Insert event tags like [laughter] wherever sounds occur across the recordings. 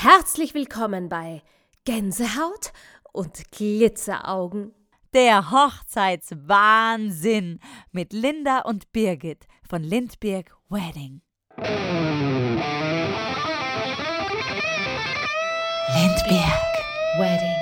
Herzlich willkommen bei Gänsehaut und Glitzeraugen. Der Hochzeitswahnsinn mit Linda und Birgit von Lindberg Wedding. Lindberg Wedding.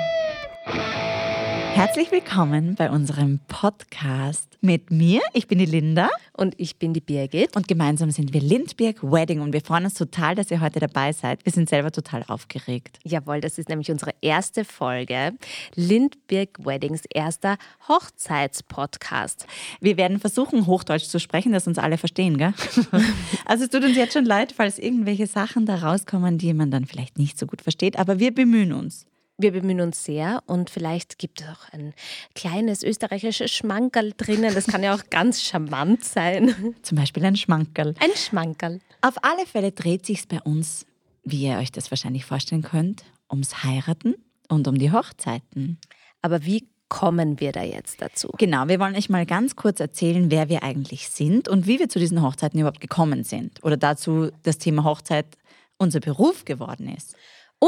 Herzlich willkommen bei unserem Podcast mit mir. Ich bin die Linda. Und ich bin die Birgit. Und gemeinsam sind wir Lindberg Wedding und wir freuen uns total, dass ihr heute dabei seid. Wir sind selber total aufgeregt. Jawohl, das ist nämlich unsere erste Folge. Lindberg Weddings erster Hochzeitspodcast. Wir werden versuchen, Hochdeutsch zu sprechen, dass uns alle verstehen, gell? [laughs] also es tut uns jetzt schon leid, falls irgendwelche Sachen da rauskommen, die man dann vielleicht nicht so gut versteht, aber wir bemühen uns. Wir bemühen uns sehr und vielleicht gibt es auch ein kleines österreichisches Schmankerl drinnen. Das kann ja auch ganz charmant sein. [laughs] Zum Beispiel ein Schmankerl. Ein Schmankerl. Auf alle Fälle dreht sich bei uns, wie ihr euch das wahrscheinlich vorstellen könnt, ums Heiraten und um die Hochzeiten. Aber wie kommen wir da jetzt dazu? Genau, wir wollen euch mal ganz kurz erzählen, wer wir eigentlich sind und wie wir zu diesen Hochzeiten überhaupt gekommen sind. Oder dazu das Thema Hochzeit unser Beruf geworden ist.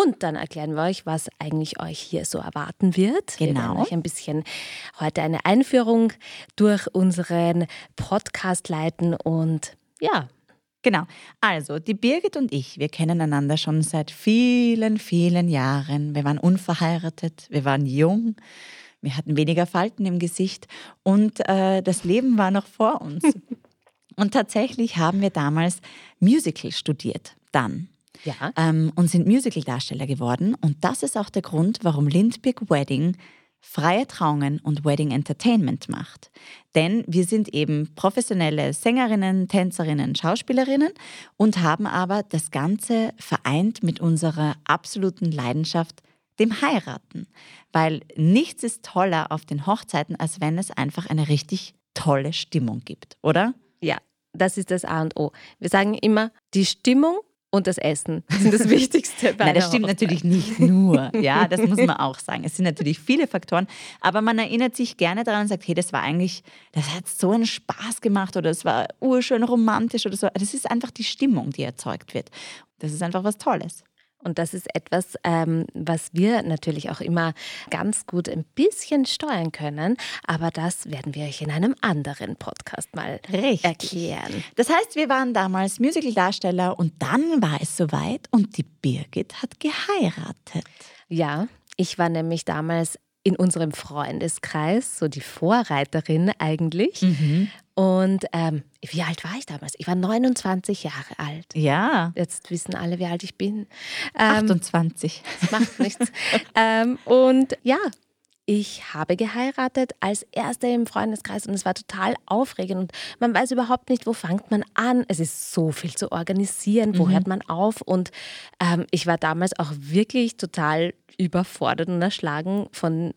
Und dann erklären wir euch, was eigentlich euch hier so erwarten wird. Genau. Wir werden euch ein bisschen heute eine Einführung durch unseren Podcast leiten und ja. Genau. Also, die Birgit und ich, wir kennen einander schon seit vielen, vielen Jahren. Wir waren unverheiratet, wir waren jung, wir hatten weniger Falten im Gesicht und äh, das Leben war noch vor uns. [laughs] und tatsächlich haben wir damals Musical studiert. Dann ja. ähm, und sind Musical-Darsteller geworden. Und das ist auch der Grund, warum Lindbergh Wedding freie Trauungen und Wedding Entertainment macht. Denn wir sind eben professionelle Sängerinnen, Tänzerinnen, Schauspielerinnen und haben aber das Ganze vereint mit unserer absoluten Leidenschaft, dem Heiraten. Weil nichts ist toller auf den Hochzeiten, als wenn es einfach eine richtig tolle Stimmung gibt, oder? Ja, das ist das A und O. Wir sagen immer, die Stimmung und das Essen sind das [laughs] Wichtigste. Bei Nein, das stimmt Hochzeit. natürlich nicht nur. Ja, das muss man auch sagen. Es sind natürlich viele Faktoren, aber man erinnert sich gerne daran und sagt, hey, das war eigentlich, das hat so einen Spaß gemacht oder es war urschön romantisch oder so. Das ist einfach die Stimmung, die erzeugt wird. Das ist einfach was Tolles. Und das ist etwas, ähm, was wir natürlich auch immer ganz gut ein bisschen steuern können. Aber das werden wir euch in einem anderen Podcast mal Richtig. erklären. Das heißt, wir waren damals Musical-Darsteller und dann war es soweit und die Birgit hat geheiratet. Ja, ich war nämlich damals in unserem Freundeskreis, so die Vorreiterin eigentlich. Mhm. Und ähm, wie alt war ich damals? Ich war 29 Jahre alt. Ja. Jetzt wissen alle, wie alt ich bin. Ähm, 28. Das macht nichts. [laughs] ähm, und ja, ich habe geheiratet als Erste im Freundeskreis und es war total aufregend und man weiß überhaupt nicht, wo fängt man an. Es ist so viel zu organisieren, wo mhm. hört man auf und ähm, ich war damals auch wirklich total überfordert und erschlagen von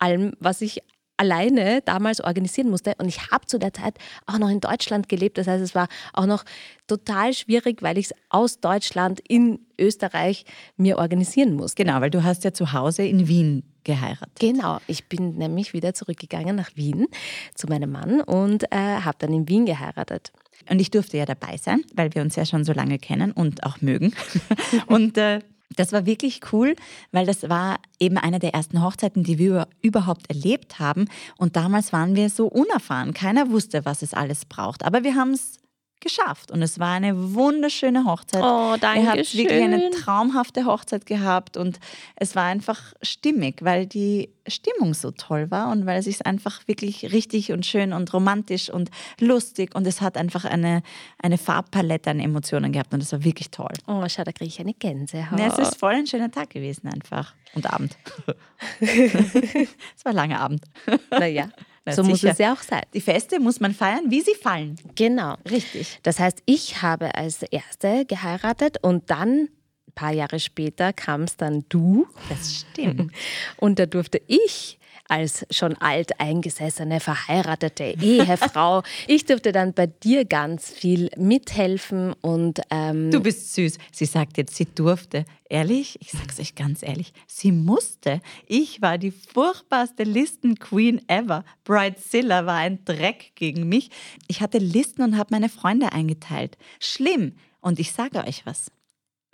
allem, was ich alleine damals organisieren musste. Und ich habe zu der Zeit auch noch in Deutschland gelebt. Das heißt, es war auch noch total schwierig, weil ich es aus Deutschland in Österreich mir organisieren musste. Genau, weil du hast ja zu Hause in Wien geheiratet. Genau, ich bin nämlich wieder zurückgegangen nach Wien zu meinem Mann und äh, habe dann in Wien geheiratet. Und ich durfte ja dabei sein, weil wir uns ja schon so lange kennen und auch mögen. [laughs] und äh, das war wirklich cool, weil das war eben eine der ersten Hochzeiten, die wir überhaupt erlebt haben. Und damals waren wir so unerfahren. Keiner wusste, was es alles braucht. Aber wir haben es geschafft. Und es war eine wunderschöne Hochzeit. Oh, danke Ihr habt wirklich eine traumhafte Hochzeit gehabt und es war einfach stimmig, weil die Stimmung so toll war und weil es sich einfach wirklich richtig und schön und romantisch und lustig und es hat einfach eine, eine Farbpalette an Emotionen gehabt und es war wirklich toll. Oh, schau, da kriege ich eine Gänsehaut. Ja, es ist voll ein schöner Tag gewesen einfach. Und Abend. [laughs] [laughs] es war ein langer Abend. Naja. Na, so sicher. muss es ja auch sein. Die Feste muss man feiern, wie sie fallen. Genau. Richtig. Das heißt, ich habe als Erste geheiratet und dann ein paar Jahre später kam es dann du. Das stimmt. [laughs] Und da durfte ich als schon alt eingesessene, verheiratete Ehefrau. [laughs] ich durfte dann bei dir ganz viel mithelfen und ähm Du bist süß. Sie sagt jetzt, sie durfte. Ehrlich, ich sag's euch ganz ehrlich, sie musste. Ich war die furchtbarste Listen-Queen ever. Bridezilla war ein Dreck gegen mich. Ich hatte Listen und habe meine Freunde eingeteilt. Schlimm. Und ich sage euch was.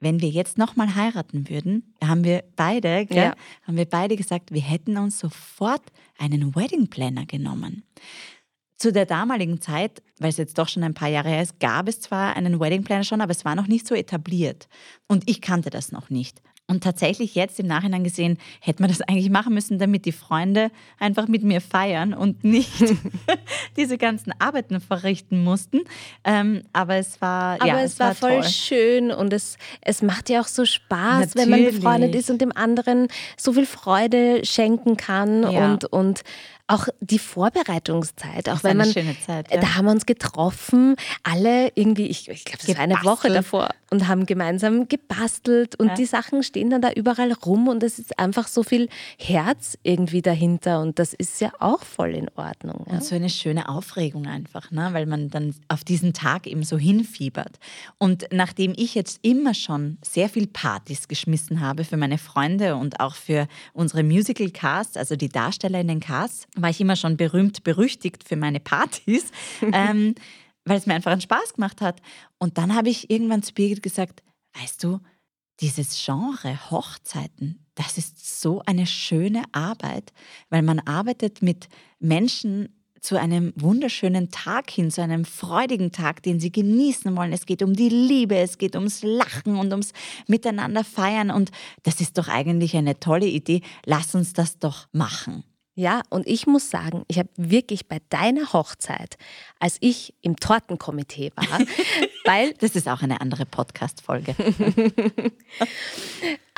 Wenn wir jetzt nochmal heiraten würden, haben wir beide, gell, Ja. haben wir beide gesagt, wir hätten uns sofort einen Wedding Planner genommen. Zu der damaligen Zeit, weil es jetzt doch schon ein paar Jahre her ist, gab es zwar einen Wedding Planner schon, aber es war noch nicht so etabliert. Und ich kannte das noch nicht. Und tatsächlich jetzt im Nachhinein gesehen, hätte man das eigentlich machen müssen, damit die Freunde einfach mit mir feiern und nicht [laughs] [laughs] diese ganzen Arbeiten verrichten mussten. Ähm, aber es war, Aber ja, es, war, voll toll. schön und es, es macht ja auch so Spaß, wenn man Natürlich. befreundet ist und dem anderen so viel Freude schenken kann Ja. und, und auch die Vorbereitungszeit, auch ist wenn eine man schöne Zeit, ja. da haben wir uns getroffen, alle irgendwie, ich, ich glaube, das war eine Woche davor und haben gemeinsam gebastelt und Ja. die Sachen stehen dann da überall rum und es ist einfach so viel Herz irgendwie dahinter und das ist ja auch voll in Ordnung. Ja? Und so eine schöne Aufregung einfach, ne? weil man dann auf diesen Tag eben so hinfiebert. Und nachdem ich jetzt immer schon sehr viel Partys geschmissen habe für meine Freunde und auch für unsere Musical Casts, also die Darsteller in den Casts, war ich immer schon berühmt, berüchtigt für meine Partys, [laughs] ähm, weil es mir einfach einen Spaß gemacht hat. Und dann habe ich irgendwann zu Birgit gesagt, weißt du, dieses Genre Hochzeiten, das ist so eine schöne Arbeit, weil man arbeitet mit Menschen zu einem wunderschönen Tag hin, zu einem freudigen Tag, den sie genießen wollen. Es geht um die Liebe, es geht ums Lachen und ums Miteinander feiern. Und das ist doch eigentlich eine tolle Idee. Lass uns das doch machen. Ja, und ich muss sagen, ich habe wirklich bei deiner Hochzeit, als ich im Tortenkomitee war, [laughs] weil Das ist auch eine andere Podcast-Folge. [laughs]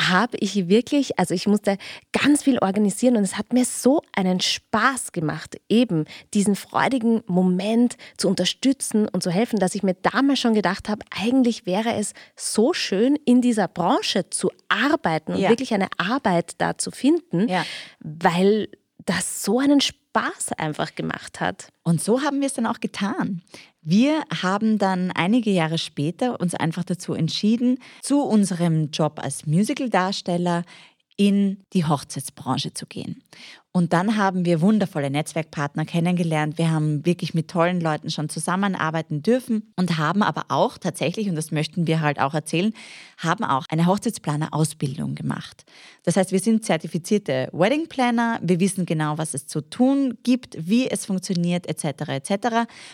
habe ich wirklich, also ich musste ganz viel organisieren und es hat mir so einen Spaß gemacht, eben diesen freudigen Moment zu unterstützen und zu helfen, dass ich mir damals schon gedacht habe, eigentlich wäre es so schön, in dieser Branche zu arbeiten und Ja. wirklich eine Arbeit da zu finden, Ja. weil das so einen Spaß einfach gemacht hat. Und so haben wir es dann auch getan. Wir haben dann einige Jahre später uns einfach dazu entschieden, zu unserem Job als Musicaldarsteller in die Hochzeitsbranche zu gehen. Und dann haben wir wundervolle Netzwerkpartner kennengelernt. Wir haben wirklich mit tollen Leuten schon zusammenarbeiten dürfen und haben aber auch tatsächlich, und das möchten wir halt auch erzählen, haben auch eine Hochzeitsplaner-Ausbildung gemacht. Das heißt, wir sind zertifizierte Wedding Planner, wir wissen genau, was es zu tun gibt, wie es funktioniert, etc. etc.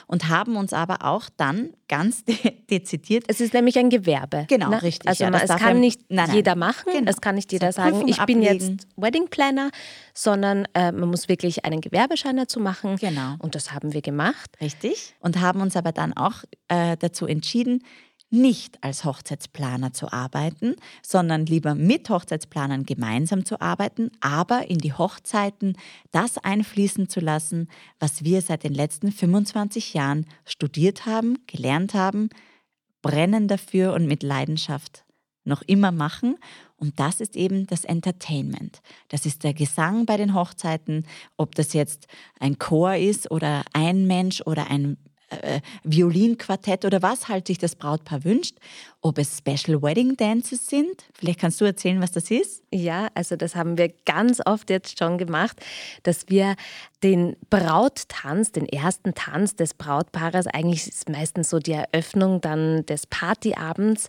und haben uns aber auch dann ganz de [laughs] dezidiert Es ist nämlich ein Gewerbe. Genau, ne? richtig, Also ja, man, das es kann nicht Nein, nein. jeder machen, Genau. es kann nicht So jeder sagen, Prüfung ich bin jetzt Wedding Planner, sondern äh, man muss wirklich einen Gewerbeschein dazu machen. Genau. Und das haben wir gemacht. Richtig. Und haben uns aber dann auch äh, dazu entschieden, nicht als Hochzeitsplaner zu arbeiten, sondern lieber mit Hochzeitsplanern gemeinsam zu arbeiten, aber in die Hochzeiten das einfließen zu lassen, was wir seit den letzten 25 Jahren studiert haben, gelernt haben, brennen dafür und mit Leidenschaft noch immer machen. Und das ist eben das Entertainment. Das ist der Gesang bei den Hochzeiten, ob das jetzt ein Chor ist oder ein Mensch oder ein äh, Violinquartett oder was halt sich das Brautpaar wünscht, ob es Special Wedding Dances sind. Vielleicht kannst du erzählen, was das ist. Ja, also das haben wir ganz oft jetzt schon gemacht, dass wir den Brauttanz, den ersten Tanz des Brautpaares, eigentlich ist meistens so die Eröffnung dann des Partyabends,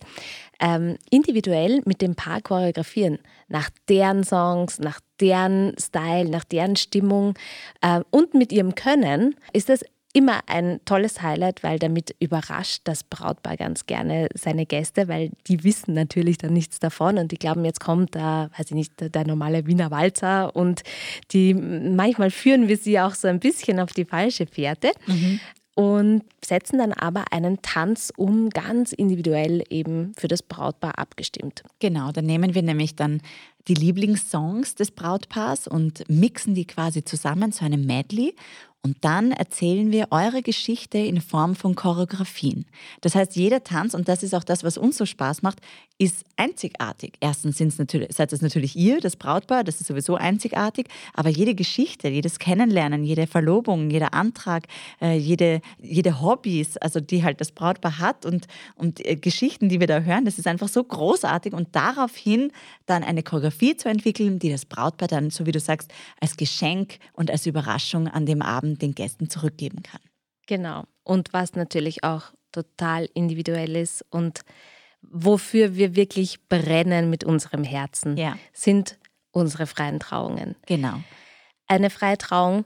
ähm, individuell mit dem Paar choreografieren. Nach deren Songs, nach deren Style, nach deren Stimmung äh, und mit ihrem Können ist das immer ein tolles Highlight, weil damit überrascht das Brautpaar ganz gerne seine Gäste, weil die wissen natürlich dann nichts davon und die glauben, jetzt kommt da, weiß ich nicht, der, normale Wiener Walzer und die manchmal führen wir sie auch so ein bisschen auf die falsche Fährte. Und setzen dann aber einen Tanz um, ganz individuell eben für das Brautpaar abgestimmt. Genau, dann nehmen wir nämlich dann die Lieblingssongs des Brautpaars und mixen die quasi zusammen zu einem Medley. Und dann erzählen wir eure Geschichte in Form von Choreografien. Das heißt, jeder Tanz, und das ist auch das, was uns so Spaß macht, ist einzigartig. Erstens sind's natürlich, seid es natürlich ihr, das Brautpaar, das ist sowieso einzigartig, aber jede Geschichte, jedes Kennenlernen, jede Verlobung, jeder Antrag, äh, jede, jede Hobbys, also die halt das Brautpaar hat und, und äh, Geschichten, die wir da hören, das ist einfach so großartig und daraufhin dann eine Choreografie zu entwickeln, die das Brautpaar dann, so wie du sagst, als Geschenk und als Überraschung an dem Abend den Gästen zurückgeben kann. Genau. Und was natürlich auch total individuell ist und wofür wir wirklich brennen mit unserem Herzen, Ja. sind unsere freien Trauungen. Genau. Eine freie Trauung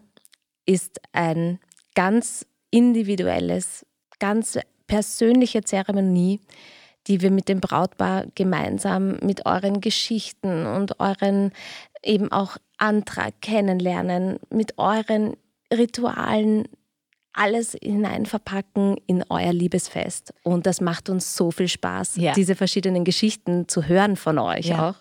ist ein ganz individuelles, ganz persönliche Zeremonie, die wir mit dem Brautpaar gemeinsam mit euren Geschichten und euren eben auch Antrag kennenlernen, mit euren Ritualen alles hinein verpacken in euer Liebesfest. Und das macht uns so viel Spaß, Ja. diese verschiedenen Geschichten zu hören von euch Ja. auch.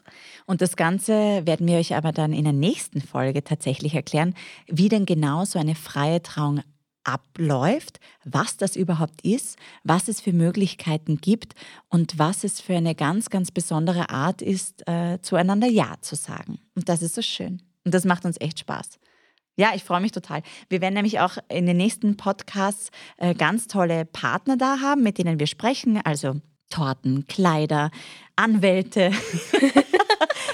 Und das Ganze werden wir euch aber dann in der nächsten Folge tatsächlich erklären, wie denn genau so eine freie Trauung abläuft, was das überhaupt ist, was es für Möglichkeiten gibt und was es für eine ganz, ganz besondere Art ist, äh, zueinander Ja zu sagen. Und das ist so schön. Und das macht uns echt Spaß. Ja, ich freue mich total. Wir werden nämlich auch in den nächsten Podcasts äh, ganz tolle Partner da haben, mit denen wir sprechen, also Torten, Kleider, Anwälte, [laughs]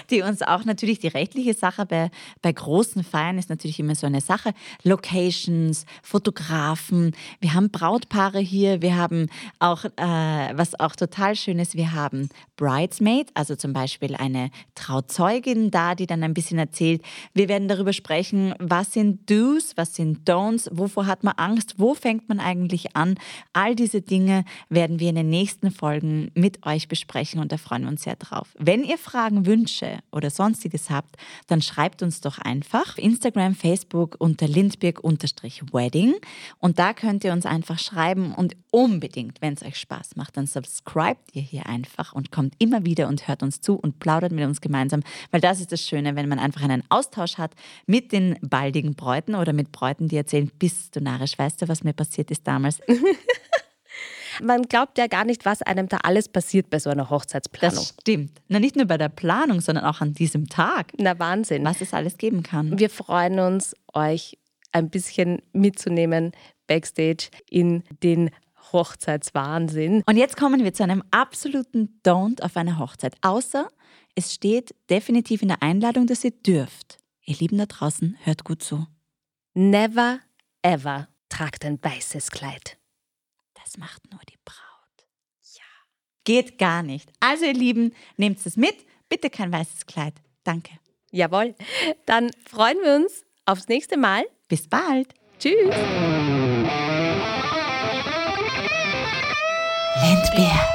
die uns auch natürlich die rechtliche Sache bei, bei großen Feiern ist natürlich immer so eine Sache. Locations, Fotografen, wir haben Brautpaare hier, wir haben auch, äh, was auch total schön ist, wir haben Bridesmaid, also zum Beispiel eine Trauzeugin da, die dann ein bisschen erzählt. Wir werden darüber sprechen, was sind Do's, was sind Don'ts, wovor hat man Angst, wo fängt man eigentlich an. All diese Dinge werden wir in den nächsten Folgen mit euch besprechen und da freuen wir uns sehr drauf. Wenn ihr Fragen, Wünsche oder sonstiges habt, dann schreibt uns doch einfach auf Instagram, Facebook unter lindberg-wedding und da könnt ihr uns einfach schreiben und unbedingt, wenn es euch Spaß macht, dann subscribt ihr hier einfach und kommt immer wieder und hört uns zu und plaudert mit uns gemeinsam, weil das ist das Schöne, wenn man einfach einen Austausch hat mit den baldigen Bräuten oder mit Bräuten, die erzählen, bist du narrisch, weißt du, was mir passiert ist damals? [laughs] Man glaubt ja gar nicht, was einem da alles passiert bei so einer Hochzeitsplanung. Das stimmt. Na, nicht nur bei der Planung, sondern auch an diesem Tag, Na Wahnsinn. was es alles geben kann. Wir freuen uns, euch ein bisschen mitzunehmen backstage in den Hochzeitswahnsinn. Und jetzt kommen wir zu einem absoluten Don't auf einer Hochzeit. Außer es steht definitiv in der Einladung, dass ihr dürft. Ihr Lieben da draußen, hört gut zu. Never ever tragt ein weißes Kleid. Das macht nur die Braut. Ja. Geht gar nicht. Also ihr Lieben, nehmt es mit. Bitte kein weißes Kleid. Danke. Jawohl. Dann freuen wir uns aufs nächste Mal. Bis bald. Tschüss. Lindbeer.